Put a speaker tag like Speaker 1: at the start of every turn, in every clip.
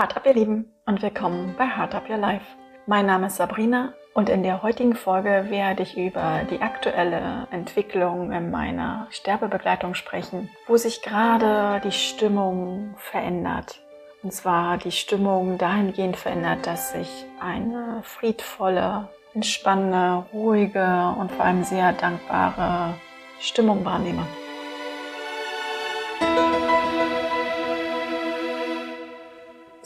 Speaker 1: Hard Up, ihr Lieben, und willkommen bei Hard Up Your Life. Mein Name ist Sabrina und in der heutigen Folge werde ich über die aktuelle Entwicklung in meiner Sterbebegleitung sprechen, wo sich gerade die Stimmung verändert. Und zwar die Stimmung dahingehend verändert, dass ich eine friedvolle, entspannende, ruhige und vor allem sehr dankbare Stimmung wahrnehme.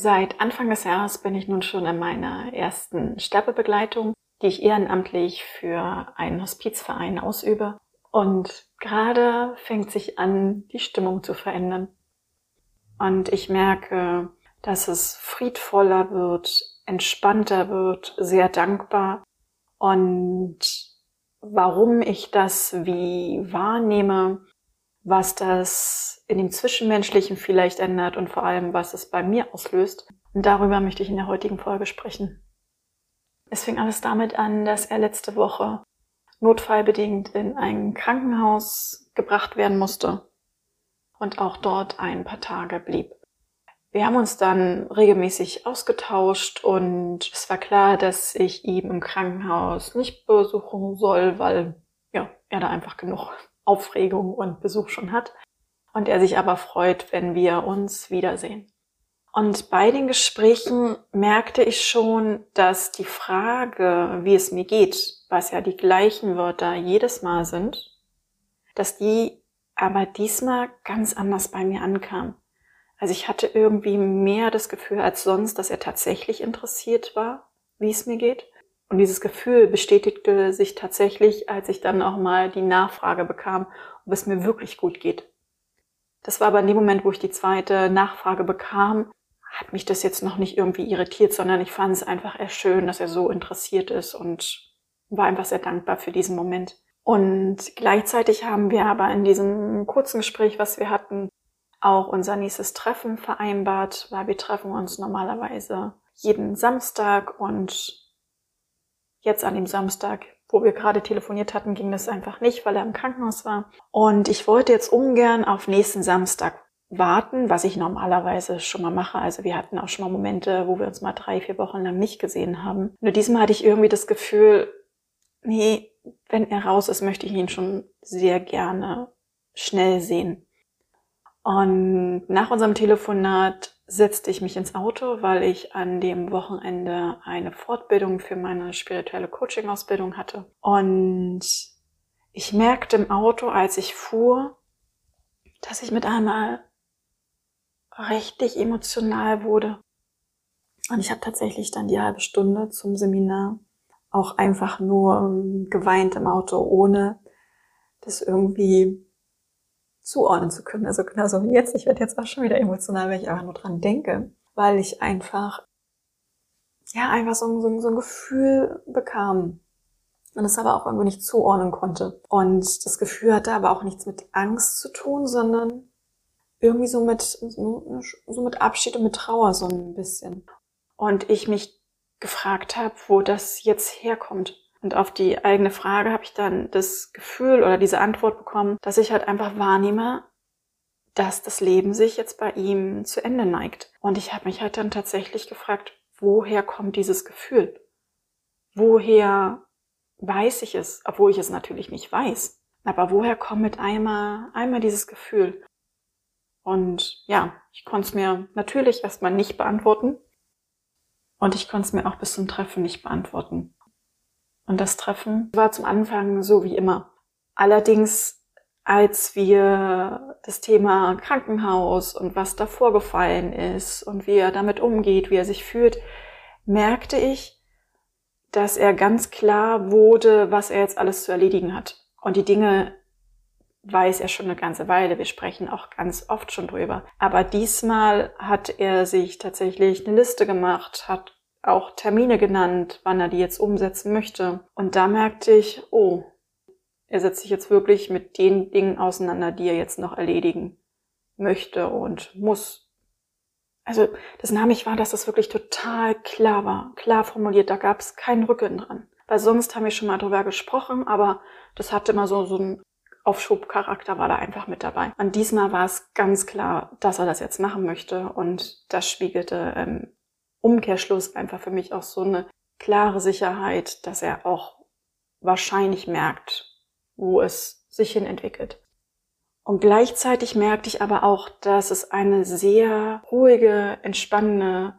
Speaker 1: Seit Anfang des Jahres bin ich nun schon in meiner ersten Sterbebegleitung, die ich ehrenamtlich für einen Hospizverein ausübe. Und gerade fängt sich an, die Stimmung zu verändern. Und ich merke, dass es friedvoller wird, entspannter wird, sehr dankbar. Und warum ich das wie wahrnehme, was das in dem Zwischenmenschlichen vielleicht ändert und vor allem, was es bei mir auslöst. Und darüber möchte ich in der heutigen Folge sprechen. Es fing alles damit an, dass er letzte Woche notfallbedingt in ein Krankenhaus gebracht werden musste und auch dort ein paar Tage blieb. Wir haben uns dann regelmäßig ausgetauscht und es war klar, dass ich ihn im Krankenhaus nicht besuchen soll, weil ja, er da einfach genug Aufregung und Besuch schon hat und er sich aber freut, wenn wir uns wiedersehen. Und bei den Gesprächen merkte ich schon, dass die Frage, wie es mir geht, was ja die gleichen Wörter jedes Mal sind, dass die aber diesmal ganz anders bei mir ankam. Also ich hatte irgendwie mehr das Gefühl als sonst, dass er tatsächlich interessiert war, wie es mir geht. Und dieses Gefühl bestätigte sich tatsächlich, als ich dann auch mal die Nachfrage bekam, ob es mir wirklich gut geht. Das war aber in dem Moment, wo ich die zweite Nachfrage bekam, hat mich das jetzt noch nicht irgendwie irritiert, sondern ich fand es einfach eher schön, dass er so interessiert ist und war einfach sehr dankbar für diesen Moment. Und gleichzeitig haben wir aber in diesem kurzen Gespräch, was wir hatten, auch unser nächstes Treffen vereinbart, weil wir treffen uns normalerweise jeden Samstag und jetzt an dem Samstag, wo wir gerade telefoniert hatten, ging das einfach nicht, weil er im Krankenhaus war. Und ich wollte jetzt ungern auf nächsten Samstag warten, was ich normalerweise schon mal mache. Also wir hatten auch schon mal Momente, wo wir uns mal drei, vier Wochen lang nicht gesehen haben. Nur diesmal hatte ich irgendwie das Gefühl, nee, wenn er raus ist, möchte ich ihn schon sehr gerne schnell sehen. Und nach unserem Telefonat setzte ich mich ins Auto, weil ich an dem Wochenende eine Fortbildung für meine spirituelle Coaching-Ausbildung hatte. Und ich merkte im Auto, als ich fuhr, dass ich mit einmal richtig emotional wurde. Und ich habe tatsächlich dann die halbe Stunde zum Seminar auch einfach nur geweint im Auto, ohne das irgendwie zuordnen zu können. Also genauso wie jetzt. Ich werde jetzt auch schon wieder emotional, wenn ich einfach nur dran denke, weil ich einfach, ja, einfach so, so, so ein Gefühl bekam und es aber auch irgendwie nicht zuordnen konnte. Und das Gefühl hatte aber auch nichts mit Angst zu tun, sondern irgendwie so mit, so, so mit Abschied und mit Trauer so ein bisschen. Und ich mich gefragt habe, wo das jetzt herkommt. Und auf die eigene Frage habe ich dann das Gefühl oder diese Antwort bekommen, dass ich halt einfach wahrnehme, dass das Leben sich jetzt bei ihm zu Ende neigt. Und ich habe mich halt dann tatsächlich gefragt, woher kommt dieses Gefühl? Woher weiß ich es, obwohl ich es natürlich nicht weiß. Aber woher kommt mit einmal, einmal dieses Gefühl? Und ja, ich konnte es mir natürlich erstmal nicht beantworten. Und ich konnte es mir auch bis zum Treffen nicht beantworten. Und das Treffen war zum Anfang so wie immer. Allerdings, als wir das Thema Krankenhaus und was da vorgefallen ist und wie er damit umgeht, wie er sich fühlt, merkte ich, dass er ganz klar wurde, was er jetzt alles zu erledigen hat. Und die Dinge weiß er schon eine ganze Weile. Wir sprechen auch ganz oft schon drüber. Aber diesmal hat er sich tatsächlich eine Liste gemacht, hat auch Termine genannt, wann er die jetzt umsetzen möchte. Und da merkte ich, oh, er setzt sich jetzt wirklich mit den Dingen auseinander, die er jetzt noch erledigen möchte und muss. Also das nahm ich wahr, dass das wirklich total klar war, klar formuliert, da gab es keinen Rücken dran. Weil sonst haben wir schon mal drüber gesprochen, aber das hatte immer so, so einen Aufschubcharakter war da einfach mit dabei. Und diesmal war es ganz klar, dass er das jetzt machen möchte. Und das spiegelte im Umkehrschluss einfach für mich auch so eine klare Sicherheit, dass er auch wahrscheinlich merkt, wo es sich hin entwickelt. Und gleichzeitig merkte ich aber auch, dass es eine sehr ruhige, entspannende,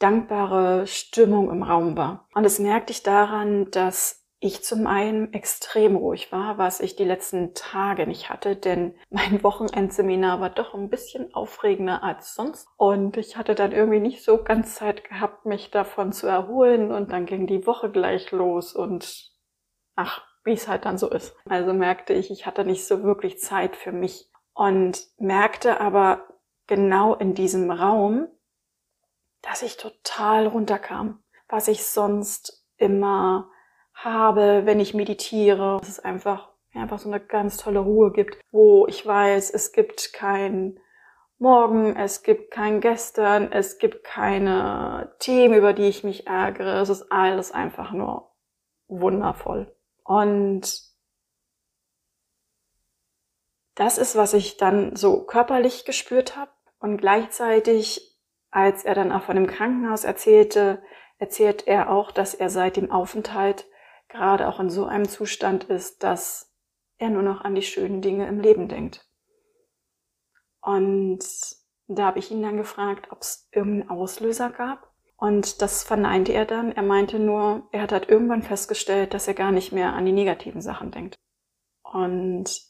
Speaker 1: dankbare Stimmung im Raum war. Und das merkte ich daran, dass ich zum einen extrem ruhig war, was ich die letzten Tage nicht hatte, denn mein Wochenendseminar war doch ein bisschen aufregender als sonst. Und ich hatte dann irgendwie nicht so ganz Zeit gehabt, mich davon zu erholen. Und dann ging die Woche gleich los und ach, wie es halt dann so ist. Also merkte ich, ich hatte nicht so wirklich Zeit für mich und merkte aber genau in diesem Raum, dass ich total runterkam, was ich sonst immer habe, wenn ich meditiere. Dass es einfach, einfach so eine ganz tolle Ruhe gibt, wo ich weiß, es gibt kein Morgen, es gibt kein Gestern, es gibt keine Themen, über die ich mich ärgere. Es ist alles einfach nur wundervoll. Und das ist, was ich dann so körperlich gespürt habe. Und gleichzeitig, als er dann auch von dem Krankenhaus erzählte, erzählt er auch, dass er seit dem Aufenthalt gerade auch in so einem Zustand ist, dass er nur noch an die schönen Dinge im Leben denkt. Und da habe ich ihn dann gefragt, ob es irgendeinen Auslöser gab. Und das verneinte er dann. Er meinte nur, er hat halt irgendwann festgestellt, dass er gar nicht mehr an die negativen Sachen denkt. Und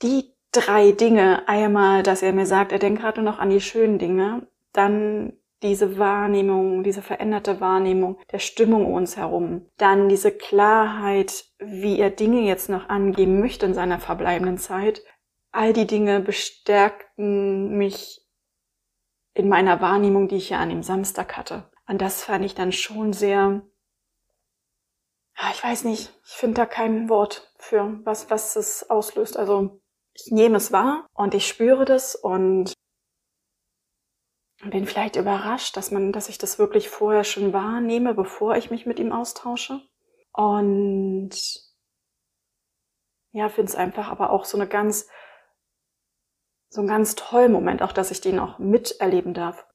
Speaker 1: die drei Dinge, einmal, dass er mir sagt, er denkt gerade noch an die schönen Dinge, dann diese Wahrnehmung, diese veränderte Wahrnehmung der Stimmung um uns herum. Dann diese Klarheit, wie er Dinge jetzt noch angeben möchte in seiner verbleibenden Zeit. All die Dinge bestärkten mich in meiner Wahrnehmung, die ich ja an dem Samstag hatte. Und das fand ich dann schon sehr, ich weiß nicht, ich finde da kein Wort für, was, was es auslöst. Also ich nehme es wahr und ich spüre das und bin vielleicht überrascht, dass man, dass ich das wirklich vorher schon wahrnehme, bevor ich mich mit ihm austausche. Und ja, finde es einfach aber auch so eine ganz, so ein ganz toller Moment, auch dass ich den auch miterleben darf.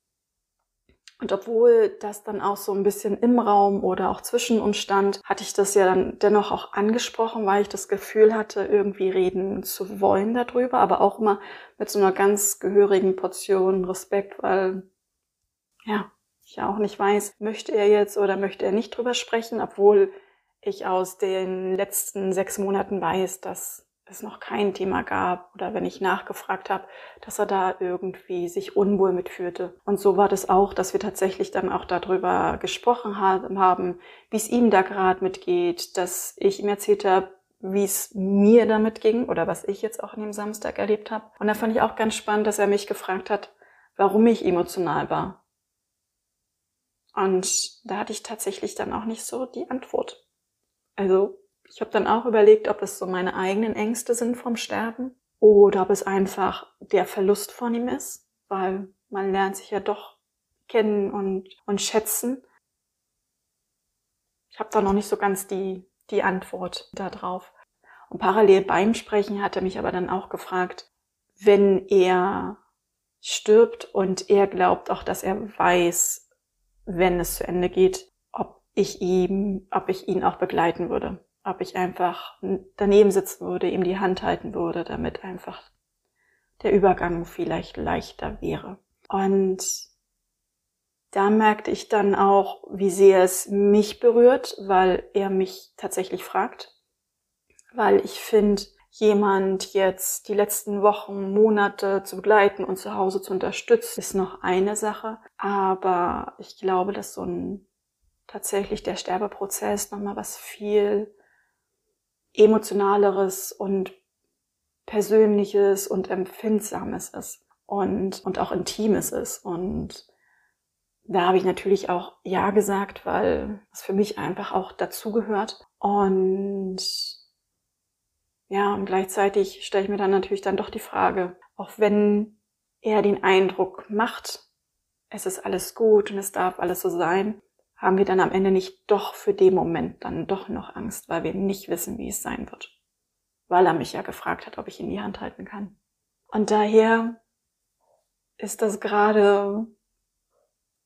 Speaker 1: Und obwohl das dann auch so ein bisschen im Raum oder auch zwischen uns stand, hatte ich das ja dann dennoch auch angesprochen, weil ich das Gefühl hatte, irgendwie reden zu wollen darüber, aber auch immer mit so einer ganz gehörigen Portion Respekt, weil, ja, ich ja auch nicht weiß, möchte er jetzt oder möchte er nicht drüber sprechen, obwohl ich aus den letzten sechs Monaten weiß, dass es noch kein Thema gab oder wenn ich nachgefragt habe, dass er da irgendwie sich unwohl mitfühlte. Und so war das auch, dass wir tatsächlich dann auch darüber gesprochen haben, wie es ihm da gerade mitgeht, dass ich ihm erzählt habe, wie es mir damit ging oder was ich jetzt auch an dem Samstag erlebt habe. Und da fand ich auch ganz spannend, dass er mich gefragt hat, warum ich emotional war. Und da hatte ich tatsächlich dann auch nicht so die Antwort. Also ich habe dann auch überlegt, ob es so meine eigenen Ängste sind vom Sterben oder ob es einfach der Verlust von ihm ist, weil man lernt sich ja doch kennen und, und schätzen. Ich habe da noch nicht so ganz die, die Antwort darauf. Und parallel beim Sprechen hat er mich aber dann auch gefragt, wenn er stirbt und er glaubt auch, dass er weiß, wenn es zu Ende geht, ob ich ihm, ob ich ihn auch begleiten würde ob ich einfach daneben sitzen würde, ihm die Hand halten würde, damit einfach der Übergang vielleicht leichter wäre. Und da merkte ich dann auch, wie sehr es mich berührt, weil er mich tatsächlich fragt. Weil ich finde, jemand jetzt die letzten Wochen, Monate zu begleiten und zu Hause zu unterstützen, ist noch eine Sache. Aber ich glaube, dass so ein tatsächlich der Sterbeprozess nochmal was viel emotionaleres und persönliches und empfindsames ist und, und auch intimes ist. Und da habe ich natürlich auch Ja gesagt, weil es für mich einfach auch dazugehört. Und ja, und gleichzeitig stelle ich mir dann natürlich dann doch die Frage, auch wenn er den Eindruck macht, es ist alles gut und es darf alles so sein, haben wir dann am Ende nicht doch für den Moment dann doch noch Angst, weil wir nicht wissen, wie es sein wird. weil er mich ja gefragt hat, ob ich ihn die Hand halten kann. Und daher ist das gerade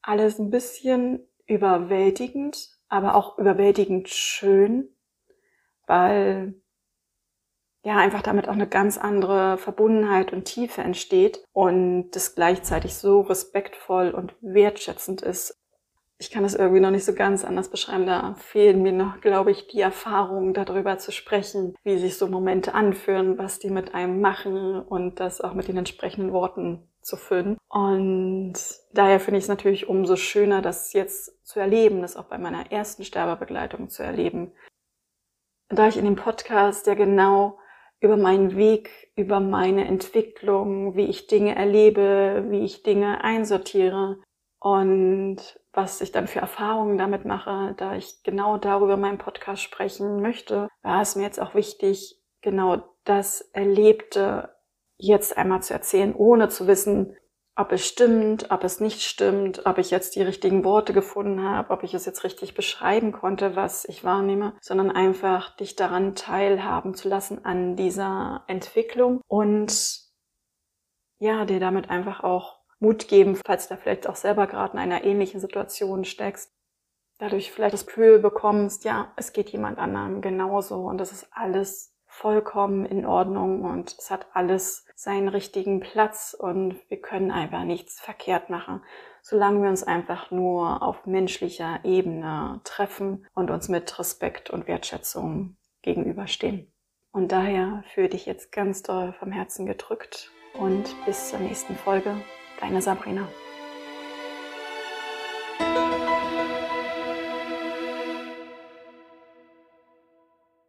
Speaker 1: alles ein bisschen überwältigend, aber auch überwältigend schön, weil ja einfach damit auch eine ganz andere Verbundenheit und Tiefe entsteht und das gleichzeitig so respektvoll und wertschätzend ist. Ich kann es irgendwie noch nicht so ganz anders beschreiben. Da fehlen mir noch, glaube ich, die Erfahrungen, darüber zu sprechen, wie sich so Momente anfühlen, was die mit einem machen und das auch mit den entsprechenden Worten zu füllen. Und daher finde ich es natürlich umso schöner, das jetzt zu erleben, das auch bei meiner ersten Sterbebegleitung zu erleben. Da ich in dem Podcast ja genau über meinen Weg, über meine Entwicklung, wie ich Dinge erlebe, wie ich Dinge einsortiere und was ich dann für Erfahrungen damit mache, da ich genau darüber in meinem Podcast sprechen möchte, war es mir jetzt auch wichtig, genau das Erlebte jetzt einmal zu erzählen, ohne zu wissen, ob es stimmt, ob es nicht stimmt, ob ich jetzt die richtigen Worte gefunden habe, ob ich es jetzt richtig beschreiben konnte, was ich wahrnehme, sondern einfach dich daran teilhaben zu lassen an dieser Entwicklung und ja, dir damit einfach auch Mut geben, falls du da vielleicht auch selber gerade in einer ähnlichen Situation steckst. Dadurch vielleicht das Gefühl bekommst, ja, es geht jemand anderem genauso und das ist alles vollkommen in Ordnung und es hat alles seinen richtigen Platz und wir können einfach nichts verkehrt machen, solange wir uns einfach nur auf menschlicher Ebene treffen und uns mit Respekt und Wertschätzung gegenüberstehen. Und daher fühle dich jetzt ganz doll vom Herzen gedrückt und bis zur nächsten Folge, deine Sabrina.